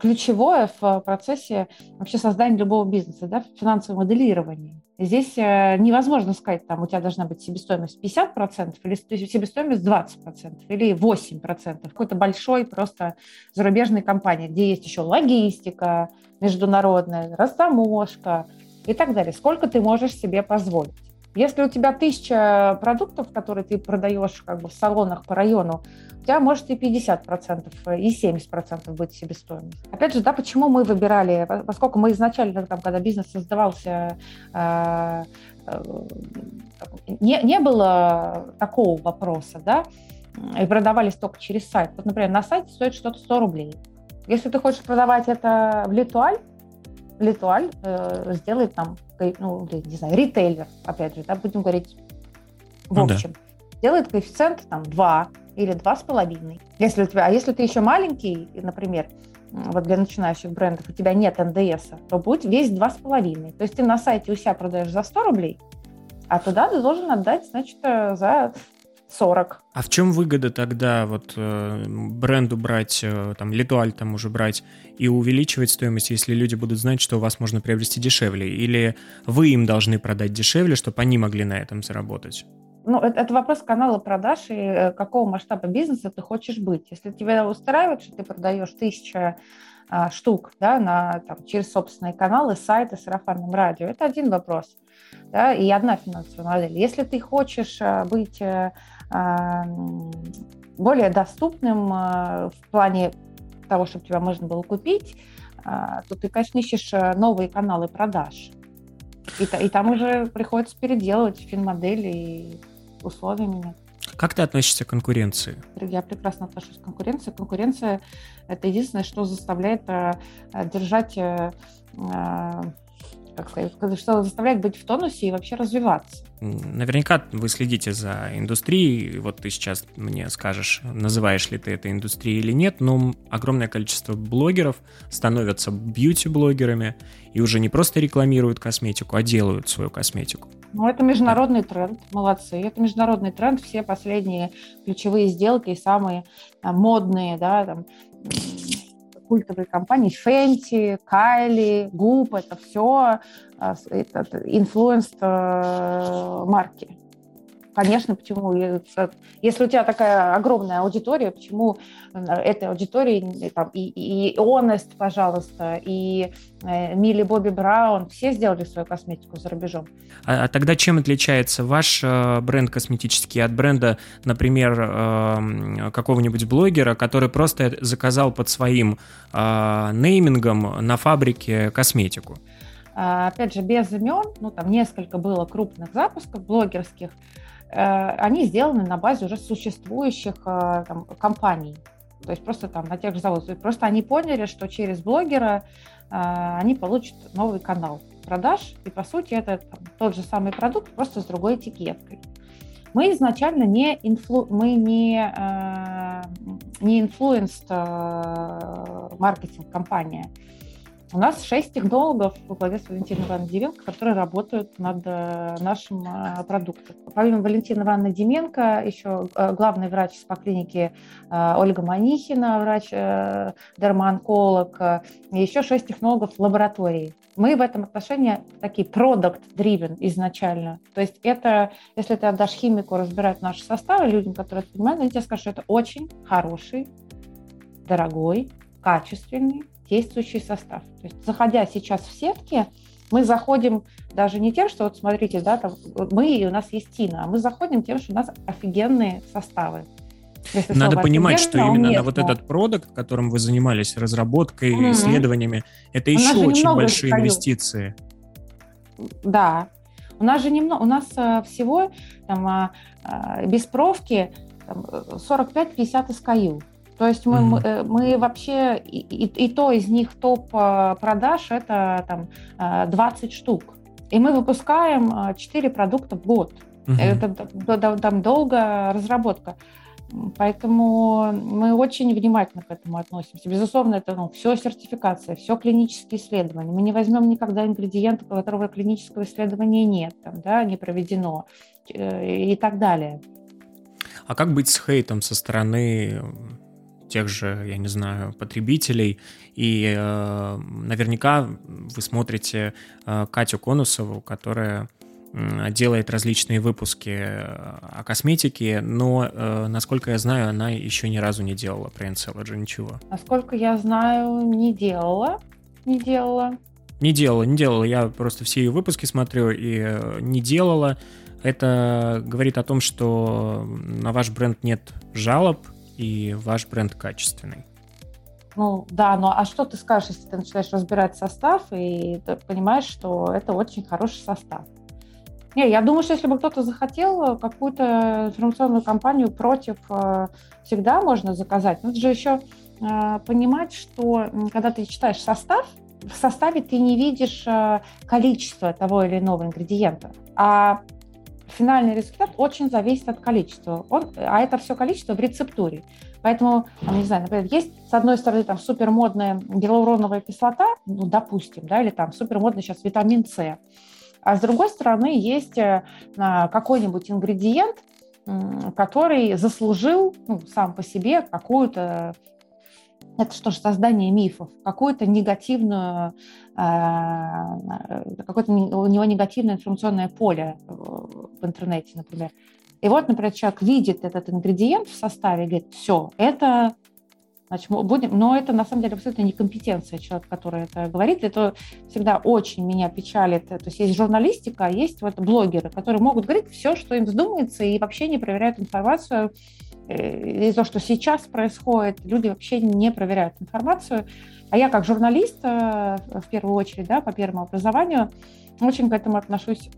ключевое в процессе вообще создания любого бизнеса, да, финансовое моделирование. Здесь э, невозможно сказать, там у тебя должна быть себестоимость 50% или себестоимость 20% или 8%. Какой-то большой просто зарубежной компании, где есть еще логистика международная, растаможка и так далее. Сколько ты можешь себе позволить? Если у тебя тысяча продуктов, которые ты продаешь как бы в салонах по району, у тебя может и 50%, и 70% быть себестоимость. Опять же, да, почему мы выбирали, поскольку мы изначально, там, когда бизнес создавался, э, э, не, не было такого вопроса, да, и продавались только через сайт. Вот, например, на сайте стоит что-то 100 рублей. Если ты хочешь продавать это в Литуаль, Литуаль э, сделает там, ну, не знаю, ритейлер, опять же, да, будем говорить в ну, общем. Да. Делает коэффициент там 2 или 2,5. Если у тебя, а если ты еще маленький, например, вот для начинающих брендов, у тебя нет НДС, то будет весь 2,5. То есть ты на сайте у себя продаешь за 100 рублей, а туда ты должен отдать, значит, э, за 40. А в чем выгода тогда вот э, бренду брать, э, там, Литуаль там уже брать и увеличивать стоимость, если люди будут знать, что у вас можно приобрести дешевле? Или вы им должны продать дешевле, чтобы они могли на этом заработать? Ну, это, это вопрос канала продаж и э, какого масштаба бизнеса ты хочешь быть. Если тебя устраивает, что ты продаешь тысяча а, штук да, на, там, через собственные каналы, сайты, сарафанным радио, это один вопрос. Да, и одна финансовая модель. Если ты хочешь а, быть а, более доступным а, в плане того, чтобы тебя можно было купить, а, то ты, конечно, ищешь а, новые каналы продаж. И, и там уже приходится переделывать финмодели и условия менять. Как ты относишься к конкуренции? Я прекрасно отношусь к конкуренции. Конкуренция – это единственное, что заставляет держать как сказать, что заставляет быть в тонусе и вообще развиваться. Наверняка вы следите за индустрией, вот ты сейчас мне скажешь, называешь ли ты это индустрией или нет, но огромное количество блогеров становятся бьюти-блогерами и уже не просто рекламируют косметику, а делают свою косметику. Ну, это международный тренд, молодцы. Это международный тренд, все последние ключевые сделки, самые там, модные, да, там, культовые компании, Fenty, Kylie, Goop, это все а, influence э, марки. Конечно, почему? Если у тебя такая огромная аудитория, почему э, этой аудитории там, и, и, и Honest, пожалуйста, и э, Милли Бобби Браун, все сделали свою косметику за рубежом. А, а тогда чем отличается ваш э, бренд косметический от бренда, например, э, какого-нибудь блогера, который просто заказал под своим э, неймингом на фабрике косметику? А, опять же, без имен, ну там несколько было крупных запусков блогерских, Э, они сделаны на базе уже существующих э, там, компаний. То есть просто там на тех же заводах. Просто они поняли, что через блогера э, они получат новый канал продаж. И по сути это там, тот же самый продукт, просто с другой этикеткой. Мы изначально не influ... мы не, не influence marketing компания. У нас шесть технологов во главе с Валентиной Ивановной Деменко, которые работают над э, нашим э, продуктом. Помимо Валентины Ивановны Деменко, еще э, главный врач по клинике Ольга Манихина, врач-дермоонколог, и еще шесть технологов лаборатории. Мы в этом отношении такие product-driven изначально. То есть это, если ты отдашь химику разбирать наши составы людям, которые это понимают, они тебе скажут, что это очень хороший, дорогой, качественный действующий состав. То есть, заходя сейчас в сетки, мы заходим даже не тем, что вот смотрите, да, там, мы и у нас есть Тина, а мы заходим тем, что у нас офигенные составы. Если Надо понимать, что именно на вот этот продукт, которым вы занимались, разработкой, mm-hmm. исследованиями, это еще очень большие скажу. инвестиции. Да. У нас же немного, у нас а, всего там, а, а, без профки 45-50 SKU. То есть мы, mm-hmm. мы, мы вообще, и, и, и то из них топ э, продаж это там 20 э, штук. И мы выпускаем 4 продукта в год. Mm-hmm. Это там долго разработка. Поэтому мы очень внимательно к этому относимся. Безусловно, это ну, все сертификация, все клинические исследования. Мы не возьмем никогда ингредиента, которого клинического исследования нет, там, да, не проведено э, и так далее. А как быть с хейтом со стороны тех же, я не знаю, потребителей. И э, наверняка вы смотрите э, Катю Конусову, которая делает различные выпуски э, о косметике, но, э, насколько я знаю, она еще ни разу не делала про Encelogy ничего. Насколько я знаю, не делала. Не делала. Не делала, не делала. Я просто все ее выпуски смотрю и э, не делала. Это говорит о том, что на ваш бренд нет жалоб, и ваш бренд качественный. Ну да, но а что ты скажешь, если ты начинаешь разбирать состав и понимаешь, что это очень хороший состав? Не, я думаю, что если бы кто-то захотел какую-то информационную кампанию против, э, всегда можно заказать. Это же еще э, понимать, что когда ты читаешь состав, в составе ты не видишь э, количество того или иного ингредиента, а финальный результат очень зависит от количества. Он, а это все количество в рецептуре. Поэтому, не знаю, например, есть с одной стороны там супермодная гиалуроновая кислота, ну, допустим, да, или там супермодный сейчас витамин С. А с другой стороны есть э, какой-нибудь ингредиент, который заслужил ну, сам по себе какую-то это что же создание мифов, какую-то негативную, а, какое-то у него негативное информационное поле в интернете, например. И вот, например, человек видит этот ингредиент в составе и говорит, все, это Значит, будем, но это на самом деле абсолютно некомпетенция человека, который это говорит. Это всегда очень меня печалит. То есть есть журналистика, а есть вот блогеры, которые могут говорить все, что им вздумается, и вообще не проверяют информацию Э, и то, что сейчас происходит, люди вообще не проверяют информацию. А я как журналист, э, в первую очередь, да, по первому образованию, очень к этому отношусь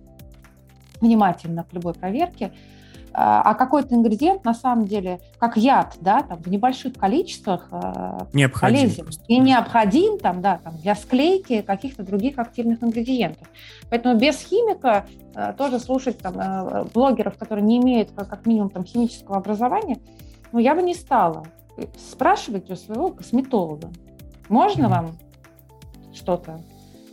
внимательно к любой проверке. А, а какой-то ингредиент на самом деле, как яд, да, там в небольших количествах э, необходим полезен просто. и необходим там, да, там для склейки каких-то других активных ингредиентов. Поэтому без химика э, тоже слушать там э, блогеров, которые не имеют как минимум там химического образования, ну я бы не стала. Спрашивать у своего косметолога, можно mm-hmm. вам что-то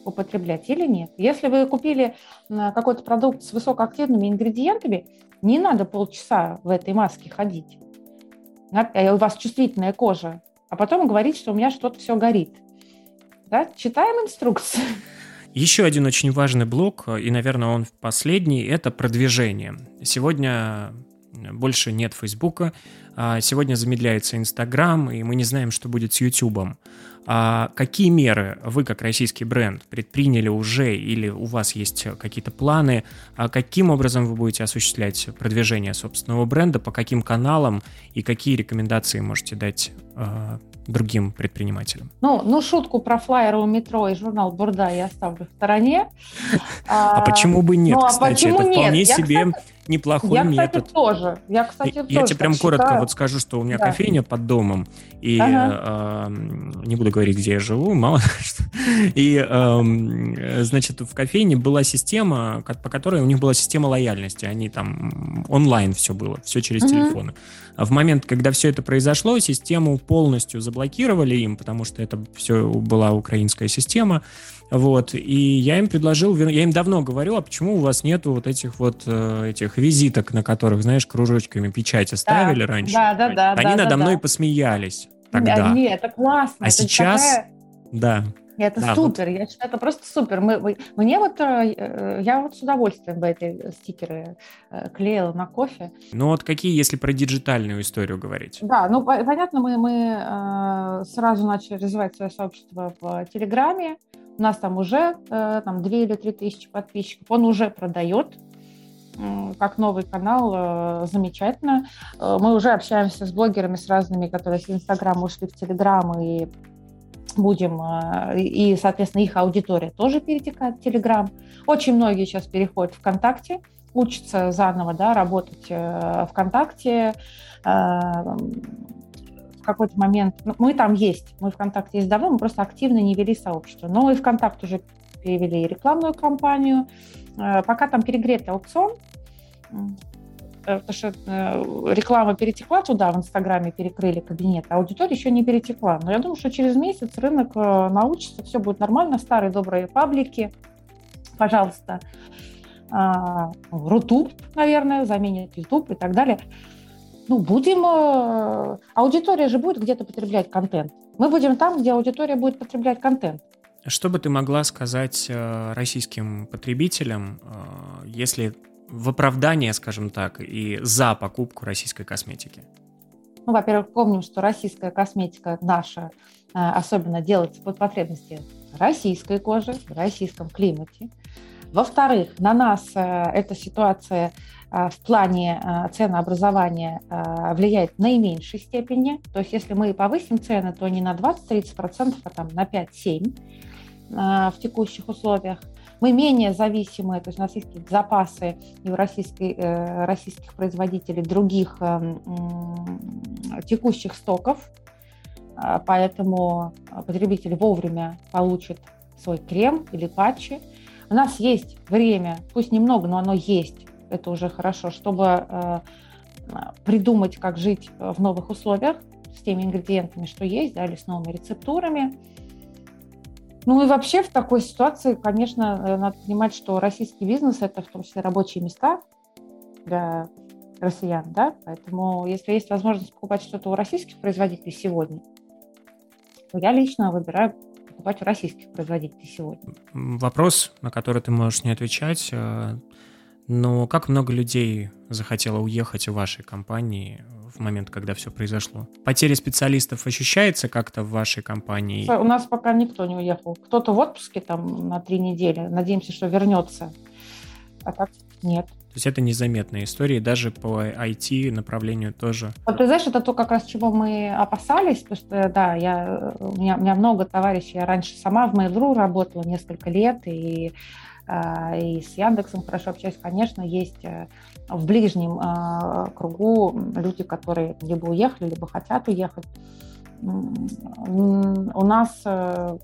употреблять или нет. Если вы купили какой-то продукт с высокоактивными ингредиентами, не надо полчаса в этой маске ходить. Э, у вас чувствительная кожа. А потом говорить, что у меня что-то все горит. Да? Читаем инструкцию. Еще один очень важный блок, и, наверное, он последний, это продвижение. Сегодня больше нет Фейсбука, а сегодня замедляется Инстаграм, и мы не знаем, что будет с Ютубом. А какие меры вы, как российский бренд, предприняли уже или у вас есть какие-то планы? А каким образом вы будете осуществлять продвижение собственного бренда, по каким каналам и какие рекомендации можете дать э, другим предпринимателям? Ну, ну, шутку про флайеры у метро и журнал Бурда я оставлю в стороне. А, почему бы нет, ну, а кстати? Это вполне себе неплохой я, метод. Я, кстати, тоже. Я, кстати, я тоже тебе прям коротко считаю. вот скажу, что у меня да. кофейня под домом, и ага. э, не буду говорить, где я живу, мало что. И, э, значит, в кофейне была система, по которой у них была система лояльности. Они там онлайн все было, все через угу. телефоны. А в момент, когда все это произошло, систему полностью заблокировали им, потому что это все была украинская система. Вот, и я им предложил, я им давно говорил, а почему у вас нету вот этих вот э, этих визиток, на которых, знаешь, кружочками печати ставили да, раньше? Да, да, да. Они да, надо да, мной да. посмеялись тогда. Нет, это классно. А это сейчас, такая... да. Это да, супер, вот. я считаю, это просто супер. Мы, мне вот, э, я вот с удовольствием бы эти стикеры э, клеила на кофе. Ну вот какие, если про диджитальную историю говорить? Да, ну понятно, мы, мы сразу начали развивать свое сообщество в Телеграме, у нас там уже э, там 2 или 3 тысячи подписчиков. Он уже продает как новый канал, э, замечательно. Э, мы уже общаемся с блогерами, с разными, которые с Инстаграма ушли в Телеграм, и будем, и, соответственно, их аудитория тоже перетекает в Телеграм. Очень многие сейчас переходят в ВКонтакте, учатся заново да, работать ВКонтакте, какой-то момент, ну, мы там есть, мы ВКонтакте есть давно, мы просто активно не вели сообщество. Но и ВКонтакте уже перевели рекламную кампанию. Э, пока там перегретый аукцион, потому что реклама перетекла туда, в Инстаграме перекрыли кабинет, а аудитория еще не перетекла. Но я думаю, что через месяц рынок научится, все будет нормально, старые добрые паблики, пожалуйста, а, Рутуб, наверное, заменит YouTube и так далее. Ну, будем... Э, аудитория же будет где-то потреблять контент. Мы будем там, где аудитория будет потреблять контент. Что бы ты могла сказать э, российским потребителям, э, если в оправдание, скажем так, и за покупку российской косметики? Ну, во-первых, помним, что российская косметика наша особенно делается под потребности российской кожи, в российском климате. Во-вторых, на нас э, эта ситуация э, в плане э, ценообразования влияет в наименьшей степени. То есть если мы повысим цены, то не на 20-30%, а там на 5-7% в текущих условиях. Мы менее зависимы, то есть у нас есть запасы и у российской, российских производителей других текущих стоков, поэтому потребитель вовремя получит свой крем или патчи. У нас есть время, пусть немного, но оно есть, это уже хорошо, чтобы э, придумать, как жить в новых условиях с теми ингредиентами, что есть, да, или с новыми рецептурами. Ну и вообще в такой ситуации, конечно, э, надо понимать, что российский бизнес – это в том числе рабочие места для россиян, да, поэтому если есть возможность покупать что-то у российских производителей сегодня, то я лично выбираю покупать у российских производителей сегодня. Вопрос, на который ты можешь не отвечать, э, но как много людей захотело уехать в вашей компании в момент, когда все произошло? Потеря специалистов ощущается как-то в вашей компании? У нас пока никто не уехал. Кто-то в отпуске там на три недели. Надеемся, что вернется. А так нет. То есть это незаметная история, даже по IT направлению тоже. Вот ты знаешь, это то, как раз чего мы опасались, потому что, да, я, у, меня, у меня много товарищей, я раньше сама в Mail.ru работала несколько лет, и, и с Яндексом хорошо общаюсь, конечно, есть э, в ближнем а, кругу люди, которые либо уехали, либо хотят уехать у нас, э,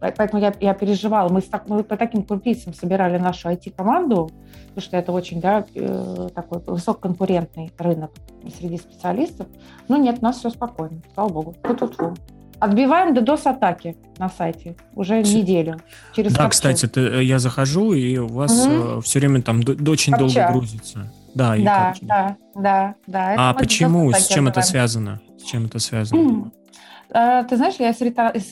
поэтому я, я переживала, мы, с, мы по таким крупицам собирали нашу IT-команду, потому что это очень да, э, такой высококонкурентный рынок среди специалистов. Но нет, у нас все спокойно, слава богу. Тут-тут-тут. Отбиваем DDoS-атаки на сайте уже неделю. Через да, капчу. кстати, ты, э, я захожу, и у вас угу. все время там очень Капча. долго грузится. Да, и да, да, да, да. А почему? С чем это связано? С чем это связано? Э, ты знаешь, я с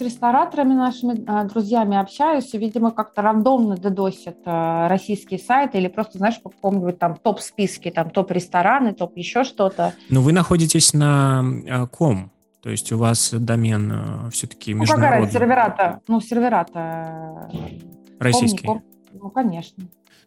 рестораторами нашими э, друзьями общаюсь, и, видимо, как-то рандомно дедосят э, российские сайты или просто, знаешь, по какому-нибудь там топ-списке, там топ-рестораны, топ еще что-то. Но вы находитесь на ком? То есть у вас домен все-таки международный? Ну, какая серверата? Ну, серверата... Российский? Ну, конечно.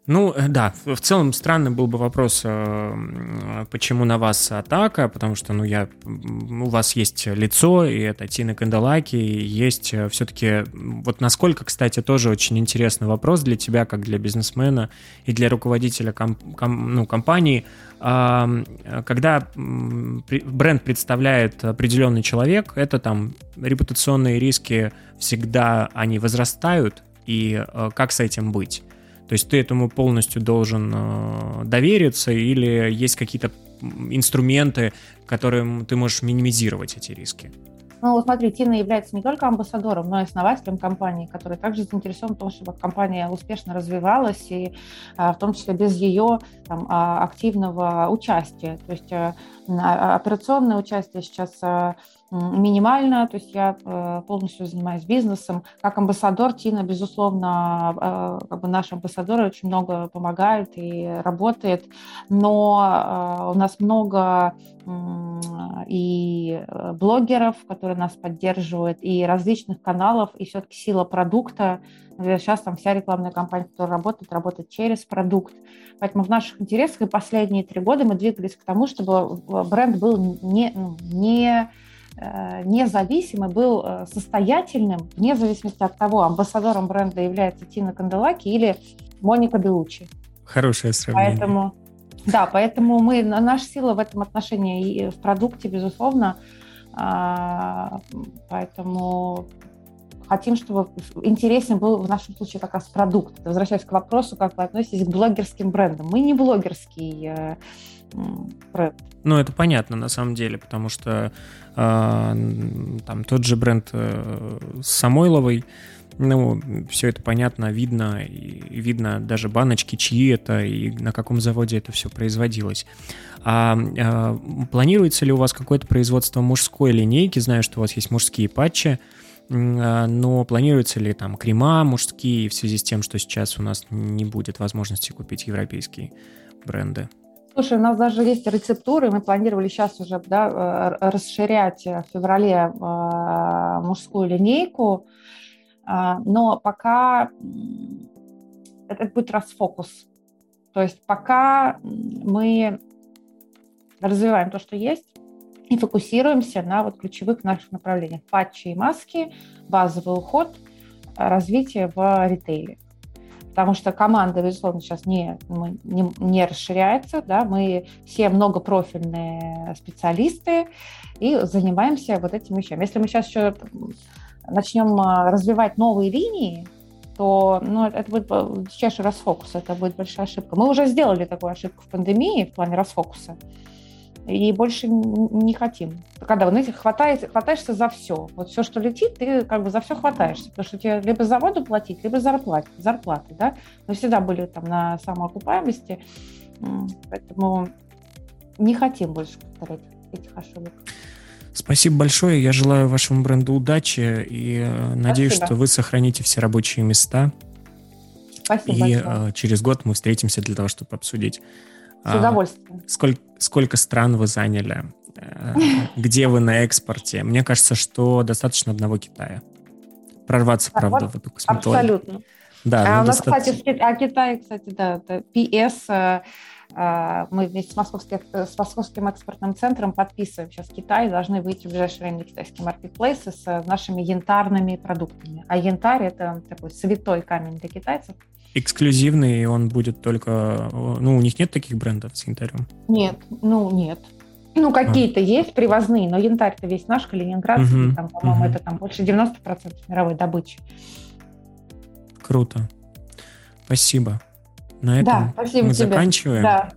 Ну, э, да, в целом странный был бы вопрос, э, почему на вас атака, потому что, ну, я, у вас есть лицо, и это Тина Канделаки, и есть э, все-таки, вот насколько, кстати, тоже очень интересный вопрос для тебя, как для бизнесмена и для руководителя комп, ком, ну, компании, когда бренд представляет определенный человек, это там репутационные риски всегда, они возрастают, и как с этим быть? То есть ты этому полностью должен э, довериться или есть какие-то инструменты, которым ты можешь минимизировать эти риски? Ну, смотри, Тина является не только амбассадором, но и основателем компании, который также заинтересован в том, чтобы компания успешно развивалась, и а, в том числе без ее там, а, активного участия. То есть а, операционное участие сейчас минимально, то есть я э, полностью занимаюсь бизнесом. Как амбассадор Тина, безусловно, э, как бы наш амбассадор очень много помогает и работает, но э, у нас много и блогеров, которые нас поддерживают, и различных каналов, и все-таки сила продукта. Сейчас там вся рекламная кампания, которая работает, работает через продукт. Поэтому в наших интересах и последние три года мы двигались к тому, чтобы бренд был не, ну, не Э, независимый, был э, состоятельным, вне зависимости от того, амбассадором бренда является Тина Канделаки или Моника Белучи. Хорошее сравнение. Поэтому, да, поэтому мы, наша сила в этом отношении и в продукте, безусловно, а, поэтому хотим, чтобы интересен был в нашем случае как раз продукт. Возвращаясь к вопросу, как вы относитесь к блогерским брендам. Мы не блогерский э, бренд. Ну, это понятно на самом деле, потому что э, там тот же бренд э, Самойловой, ну, все это понятно, видно, и видно даже баночки, чьи это и на каком заводе это все производилось. А, а планируется ли у вас какое-то производство мужской линейки? Знаю, что у вас есть мужские патчи, но планируется ли там крема мужские в связи с тем, что сейчас у нас не будет возможности купить европейские бренды? Слушай, у нас даже есть рецептуры, мы планировали сейчас уже да, э, расширять в феврале э, мужскую линейку. А, но пока это будет расфокус. То есть пока мы развиваем то, что есть, и фокусируемся на вот ключевых наших направлениях. Патчи и маски, базовый уход, развитие в ритейле. Потому что команда, безусловно, сейчас не, не, не расширяется. Да? Мы все многопрофильные специалисты и занимаемся вот этим вещами. Если мы сейчас еще начнем а, развивать новые линии, то ну, это будет дичайший расфокус, это будет большая ошибка. Мы уже сделали такую ошибку в пандемии в плане расфокуса, и больше не хотим. Когда, вы знаете, хватает, хватаешься за все. Вот все, что летит, ты как бы за все хватаешься, потому что тебе либо заводу платить, либо зарплаты, зарплаты, да. Мы всегда были там на самоокупаемости, поэтому не хотим больше повторять этих ошибок. Спасибо большое. Я желаю вашему бренду удачи и э, надеюсь, Спасибо. что вы сохраните все рабочие места. Спасибо и большое. Э, через год мы встретимся для того, чтобы обсудить. С а, удовольствием. Сколько, сколько стран вы заняли? Э, где вы на экспорте? Мне кажется, что достаточно одного Китая. Прорваться, правда, вот, в эту косметологию. Абсолютно. Да, а ну, у нас, достаточно... кстати, а Китай, кстати, да, это PS а, мы вместе с московским, с московским экспортным центром подписываем сейчас Китай, должны выйти в ближайшее время на китайские маркетплейсы с нашими янтарными продуктами. А янтарь – это такой святой камень для китайцев. Эксклюзивный, и он будет только... Ну, у них нет таких брендов с янтарем? Нет, ну, нет. Ну, какие-то а. есть привозные, но янтарь-то весь наш, калининградский, угу, там, по-моему, угу. это там больше 90% мировой добычи. Круто. Спасибо. На этом да, спасибо мы тебе. заканчиваем. Да.